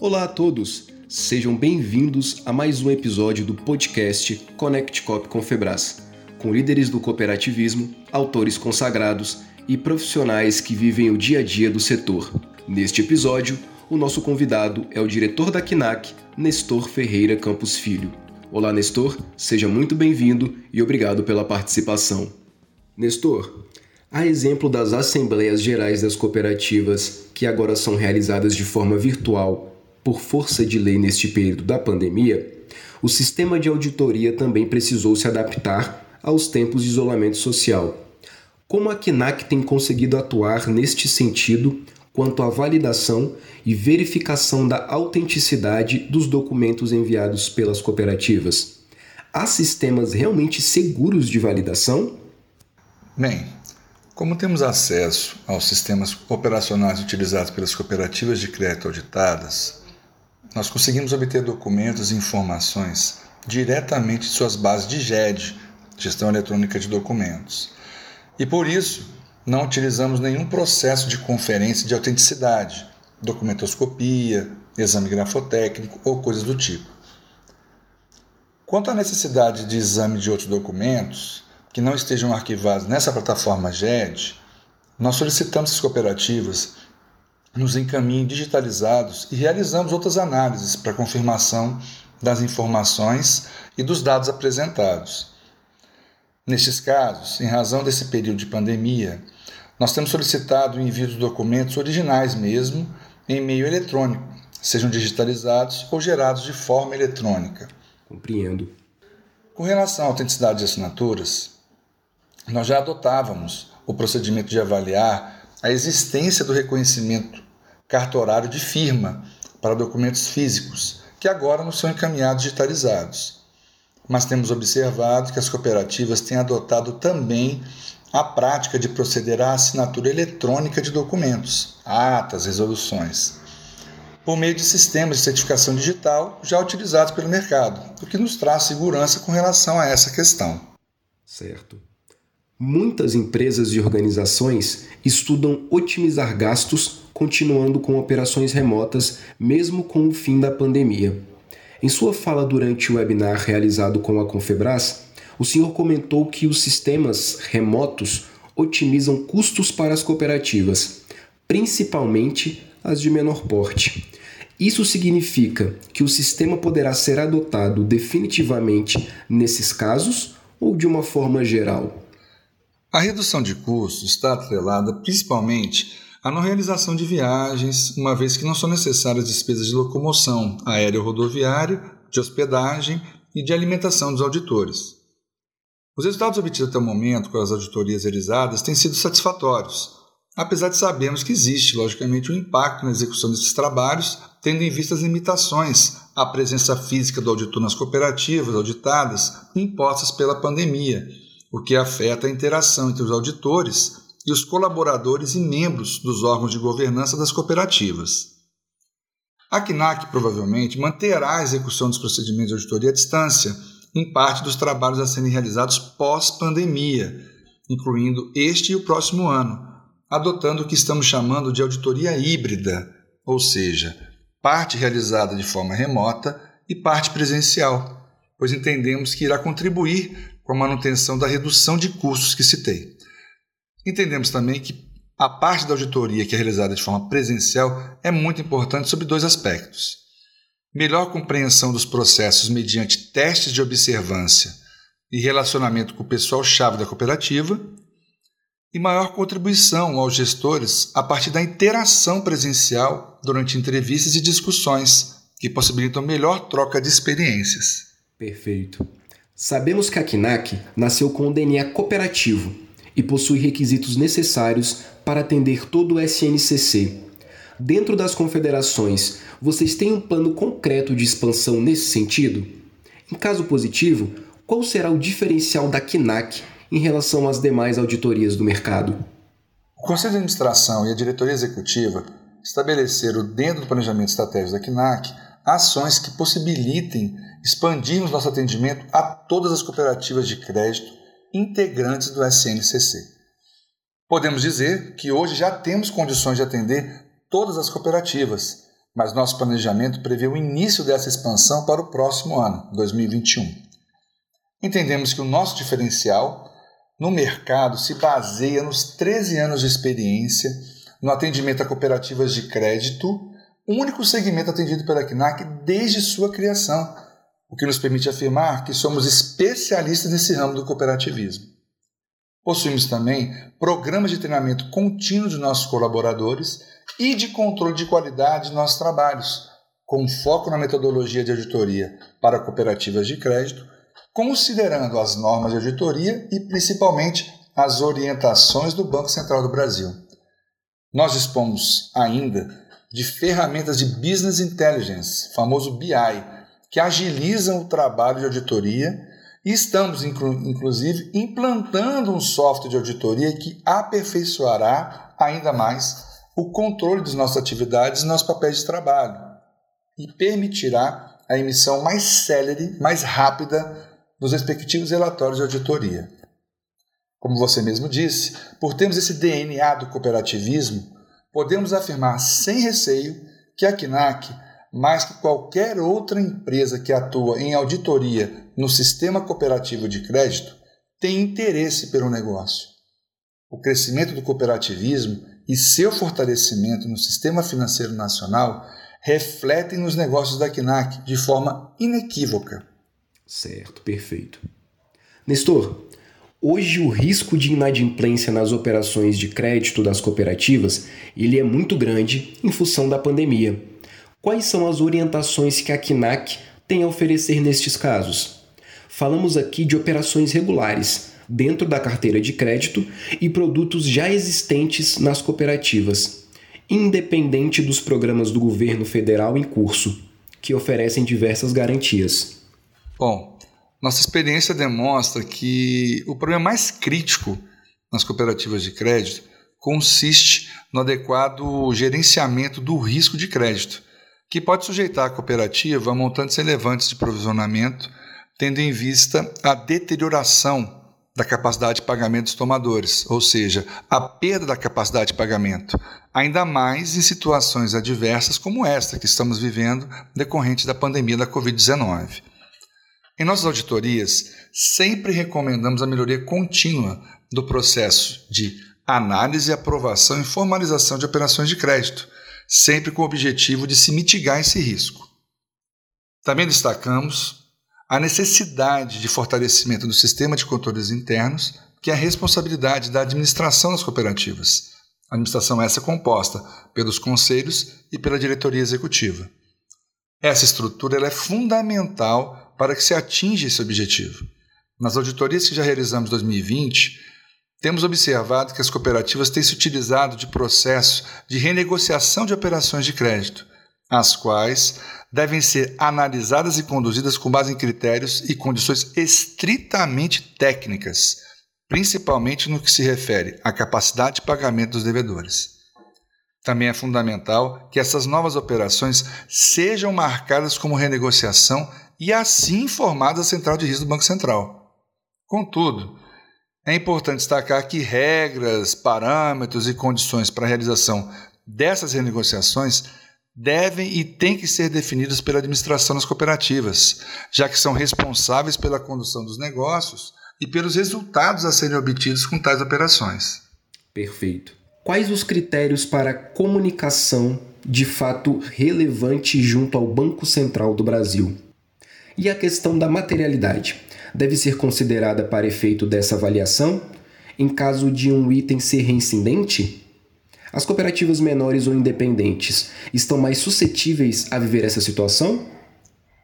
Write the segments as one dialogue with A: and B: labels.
A: Olá a todos, sejam bem-vindos a mais um episódio do podcast Connect Cop Confebras, com líderes do cooperativismo, autores consagrados e profissionais que vivem o dia a dia do setor. Neste episódio, o nosso convidado é o diretor da KNAC, Nestor Ferreira Campos Filho. Olá, Nestor, seja muito bem-vindo e obrigado pela participação. Nestor, a exemplo das Assembleias Gerais das Cooperativas, que agora são realizadas de forma virtual por força de lei neste período da pandemia, o sistema de auditoria também precisou se adaptar aos tempos de isolamento social. Como a KNAC tem conseguido atuar neste sentido quanto à validação e verificação da autenticidade dos documentos enviados pelas cooperativas? Há sistemas realmente seguros de validação?
B: Bem, como temos acesso aos sistemas operacionais utilizados pelas cooperativas de crédito auditadas, nós conseguimos obter documentos e informações diretamente de suas bases de GED, Gestão Eletrônica de Documentos. E por isso, não utilizamos nenhum processo de conferência de autenticidade, documentoscopia, exame grafotécnico ou coisas do tipo. Quanto à necessidade de exame de outros documentos, que não estejam arquivados nessa plataforma GED, nós solicitamos às cooperativas nos encaminhem digitalizados e realizamos outras análises para confirmação das informações e dos dados apresentados. Nestes casos, em razão desse período de pandemia, nós temos solicitado o envio dos documentos originais mesmo em meio eletrônico, sejam digitalizados ou gerados de forma eletrônica.
A: Compreendo.
B: Com relação à autenticidade de assinaturas, nós já adotávamos o procedimento de avaliar a existência do reconhecimento cartorário de firma para documentos físicos, que agora não são encaminhados digitalizados. Mas temos observado que as cooperativas têm adotado também a prática de proceder à assinatura eletrônica de documentos, atas, resoluções, por meio de sistemas de certificação digital já utilizados pelo mercado, o que nos traz segurança com relação a essa questão.
A: Certo. Muitas empresas e organizações estudam otimizar gastos continuando com operações remotas, mesmo com o fim da pandemia. Em sua fala durante o webinar realizado com a Confebras, o senhor comentou que os sistemas remotos otimizam custos para as cooperativas, principalmente as de menor porte. Isso significa que o sistema poderá ser adotado definitivamente nesses casos ou de uma forma geral?
B: A redução de custos está atrelada principalmente à não realização de viagens, uma vez que não são necessárias despesas de locomoção aéreo rodoviário, de hospedagem e de alimentação dos auditores. Os resultados obtidos até o momento com as auditorias realizadas têm sido satisfatórios, apesar de sabermos que existe, logicamente, um impacto na execução desses trabalhos, tendo em vista as limitações à presença física do auditor nas cooperativas auditadas impostas pela pandemia o que afeta a interação entre os auditores e os colaboradores e membros dos órgãos de governança das cooperativas. A CNAC provavelmente manterá a execução dos procedimentos de auditoria à distância, em parte dos trabalhos a serem realizados pós-pandemia, incluindo este e o próximo ano, adotando o que estamos chamando de auditoria híbrida, ou seja, parte realizada de forma remota e parte presencial, pois entendemos que irá contribuir com a manutenção da redução de custos que citei. Entendemos também que a parte da auditoria que é realizada de forma presencial é muito importante sob dois aspectos. Melhor compreensão dos processos mediante testes de observância e relacionamento com o pessoal-chave da cooperativa, e maior contribuição aos gestores a partir da interação presencial durante entrevistas e discussões, que possibilitam melhor troca de experiências.
A: Perfeito. Sabemos que a KNAC nasceu com um DNA cooperativo e possui requisitos necessários para atender todo o SNCC. Dentro das confederações, vocês têm um plano concreto de expansão nesse sentido? Em caso positivo, qual será o diferencial da KNAC em relação às demais auditorias do mercado?
B: O Conselho de Administração e a Diretoria Executiva estabeleceram, dentro do planejamento estratégico da KNAC, ações que possibilitem expandirmos nosso atendimento a todas as cooperativas de crédito integrantes do SNCC. Podemos dizer que hoje já temos condições de atender todas as cooperativas, mas nosso planejamento prevê o início dessa expansão para o próximo ano, 2021. Entendemos que o nosso diferencial no mercado se baseia nos 13 anos de experiência no atendimento a cooperativas de crédito, único segmento atendido pela CNAC desde sua criação, o que nos permite afirmar que somos especialistas nesse ramo do cooperativismo. Possuímos também programas de treinamento contínuo de nossos colaboradores e de controle de qualidade de nossos trabalhos, com foco na metodologia de auditoria para cooperativas de crédito, considerando as normas de auditoria e principalmente as orientações do Banco Central do Brasil. Nós dispomos ainda de ferramentas de Business Intelligence, famoso BI, que agilizam o trabalho de auditoria e estamos, inclusive, implantando um software de auditoria que aperfeiçoará ainda mais o controle das nossas atividades e nossos papéis de trabalho e permitirá a emissão mais célere, mais rápida dos respectivos relatórios de auditoria. Como você mesmo disse, por termos esse DNA do cooperativismo, podemos afirmar sem receio que a CNAC, mais que qualquer outra empresa que atua em auditoria no sistema cooperativo de crédito, tem interesse pelo negócio. O crescimento do cooperativismo e seu fortalecimento no sistema financeiro nacional refletem nos negócios da CNAC de forma inequívoca.
A: Certo, perfeito. Nestor, hoje o risco de inadimplência nas operações de crédito das cooperativas ele é muito grande em função da pandemia. Quais são as orientações que a CNAC tem a oferecer nestes casos? Falamos aqui de operações regulares, dentro da carteira de crédito e produtos já existentes nas cooperativas, independente dos programas do governo federal em curso, que oferecem diversas garantias.
B: Bom, nossa experiência demonstra que o problema mais crítico nas cooperativas de crédito consiste no adequado gerenciamento do risco de crédito, que pode sujeitar a cooperativa a montantes relevantes de provisionamento, tendo em vista a deterioração da capacidade de pagamento dos tomadores, ou seja, a perda da capacidade de pagamento, ainda mais em situações adversas como esta que estamos vivendo decorrente da pandemia da Covid-19. Em nossas auditorias, sempre recomendamos a melhoria contínua do processo de análise, aprovação e formalização de operações de crédito, sempre com o objetivo de se mitigar esse risco. Também destacamos a necessidade de fortalecimento do sistema de controles internos, que é a responsabilidade da administração das cooperativas. A administração essa é composta pelos conselhos e pela diretoria executiva. Essa estrutura é fundamental para que se atinja esse objetivo. Nas auditorias que já realizamos em 2020, temos observado que as cooperativas têm se utilizado de processo de renegociação de operações de crédito, as quais devem ser analisadas e conduzidas com base em critérios e condições estritamente técnicas, principalmente no que se refere à capacidade de pagamento dos devedores. Também é fundamental que essas novas operações sejam marcadas como renegociação e assim informadas à central de risco do Banco Central. Contudo, é importante destacar que regras, parâmetros e condições para a realização dessas renegociações devem e têm que ser definidos pela administração das cooperativas, já que são responsáveis pela condução dos negócios e pelos resultados a serem obtidos com tais operações.
A: Perfeito. Quais os critérios para comunicação de fato relevante junto ao Banco Central do Brasil? E a questão da materialidade deve ser considerada para efeito dessa avaliação em caso de um item ser reincidente? As cooperativas menores ou independentes estão mais suscetíveis a viver essa situação?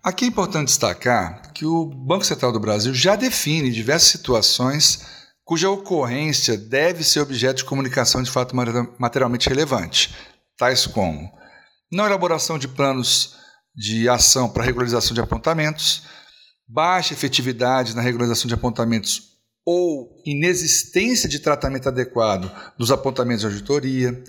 B: Aqui é importante destacar que o Banco Central do Brasil já define diversas situações cuja ocorrência deve ser objeto de comunicação de fato materialmente relevante, tais como não elaboração de planos de ação para regularização de apontamentos, baixa efetividade na regularização de apontamentos ou inexistência de tratamento adequado dos apontamentos de auditoria,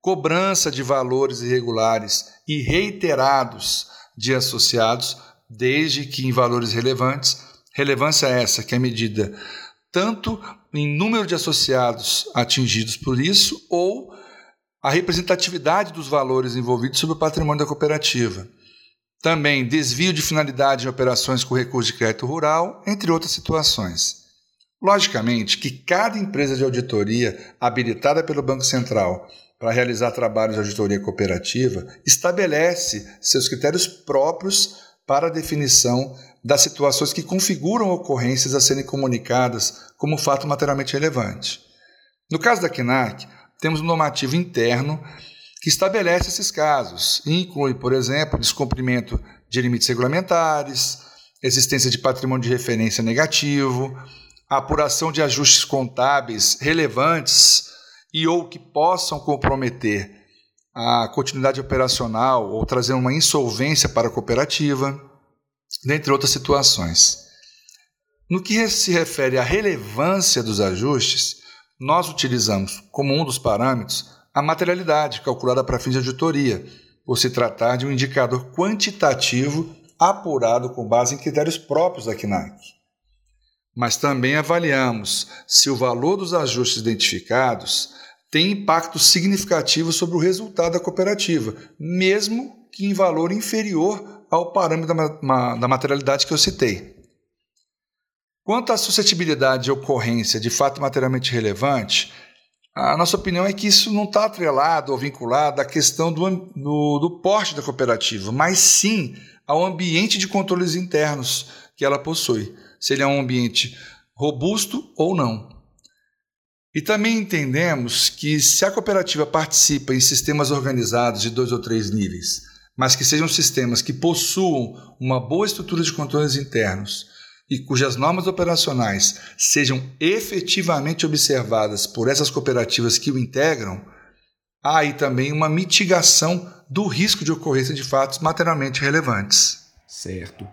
B: cobrança de valores irregulares e reiterados de associados, desde que em valores relevantes. Relevância essa que é medida tanto em número de associados atingidos por isso ou a representatividade dos valores envolvidos sobre o patrimônio da cooperativa. Também desvio de finalidade em operações com recurso de crédito rural, entre outras situações. Logicamente que cada empresa de auditoria habilitada pelo Banco Central para realizar trabalhos de auditoria cooperativa estabelece seus critérios próprios para a definição das situações que configuram ocorrências a serem comunicadas como fato materialmente relevante. No caso da CNAC, temos um normativo interno que estabelece esses casos e inclui, por exemplo, descumprimento de limites regulamentares, existência de patrimônio de referência negativo, apuração de ajustes contábeis relevantes e ou que possam comprometer a continuidade operacional ou trazer uma insolvência para a cooperativa, dentre outras situações. No que se refere à relevância dos ajustes, nós utilizamos como um dos parâmetros a materialidade calculada para fins de auditoria, por se tratar de um indicador quantitativo apurado com base em critérios próprios da CNAC. Mas também avaliamos se o valor dos ajustes identificados tem impacto significativo sobre o resultado da cooperativa, mesmo que em valor inferior ao parâmetro da materialidade que eu citei. Quanto à suscetibilidade de ocorrência de fato materialmente relevante, a nossa opinião é que isso não está atrelado ou vinculado à questão do, do, do porte da cooperativa, mas sim ao ambiente de controles internos que ela possui, se ele é um ambiente robusto ou não. E também entendemos que se a cooperativa participa em sistemas organizados de dois ou três níveis, mas que sejam sistemas que possuam uma boa estrutura de controles internos, e cujas normas operacionais sejam efetivamente observadas por essas cooperativas que o integram, há aí também uma mitigação do risco de ocorrência de fatos materialmente relevantes.
A: Certo.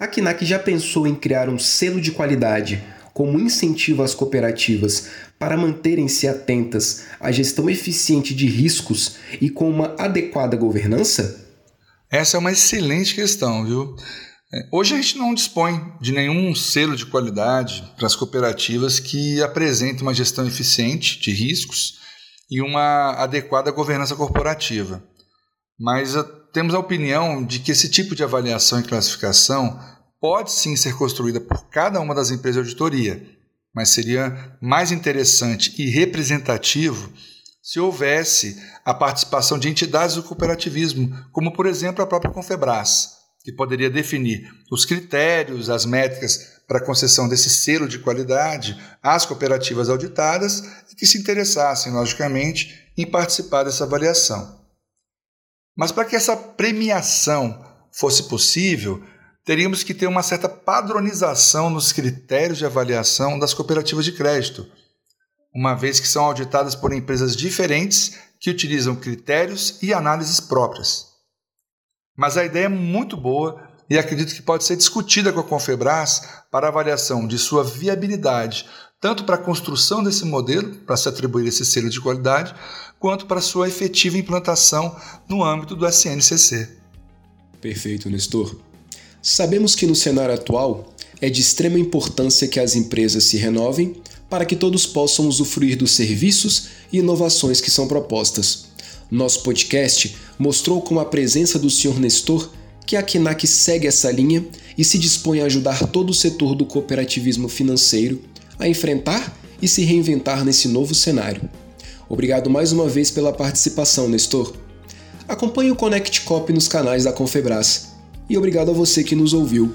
A: A KNAC já pensou em criar um selo de qualidade como incentivo às cooperativas para manterem-se atentas à gestão eficiente de riscos e com uma adequada governança?
B: Essa é uma excelente questão, viu? É, hoje a gente não dispõe de nenhum selo de qualidade para as cooperativas que apresentem uma gestão eficiente de riscos e uma adequada governança corporativa. Mas ah, temos a opinião de que esse tipo de avaliação e classificação pode sim ser construída por cada uma das empresas de auditoria, mas seria mais interessante e representativo se houvesse a participação de entidades do cooperativismo, como por exemplo a própria Confebras que poderia definir os critérios, as métricas para concessão desse selo de qualidade às cooperativas auditadas e que se interessassem, logicamente, em participar dessa avaliação. Mas para que essa premiação fosse possível, teríamos que ter uma certa padronização nos critérios de avaliação das cooperativas de crédito, uma vez que são auditadas por empresas diferentes que utilizam critérios e análises próprias. Mas a ideia é muito boa e acredito que pode ser discutida com a Confebras para avaliação de sua viabilidade, tanto para a construção desse modelo, para se atribuir esse selo de qualidade, quanto para sua efetiva implantação no âmbito do SNCC.
A: Perfeito, Nestor. Sabemos que no cenário atual é de extrema importância que as empresas se renovem para que todos possam usufruir dos serviços e inovações que são propostas. Nosso podcast mostrou com a presença do Sr. Nestor que a KNAC segue essa linha e se dispõe a ajudar todo o setor do cooperativismo financeiro a enfrentar e se reinventar nesse novo cenário. Obrigado mais uma vez pela participação, Nestor. Acompanhe o Connect Cop nos canais da Confebras. E obrigado a você que nos ouviu.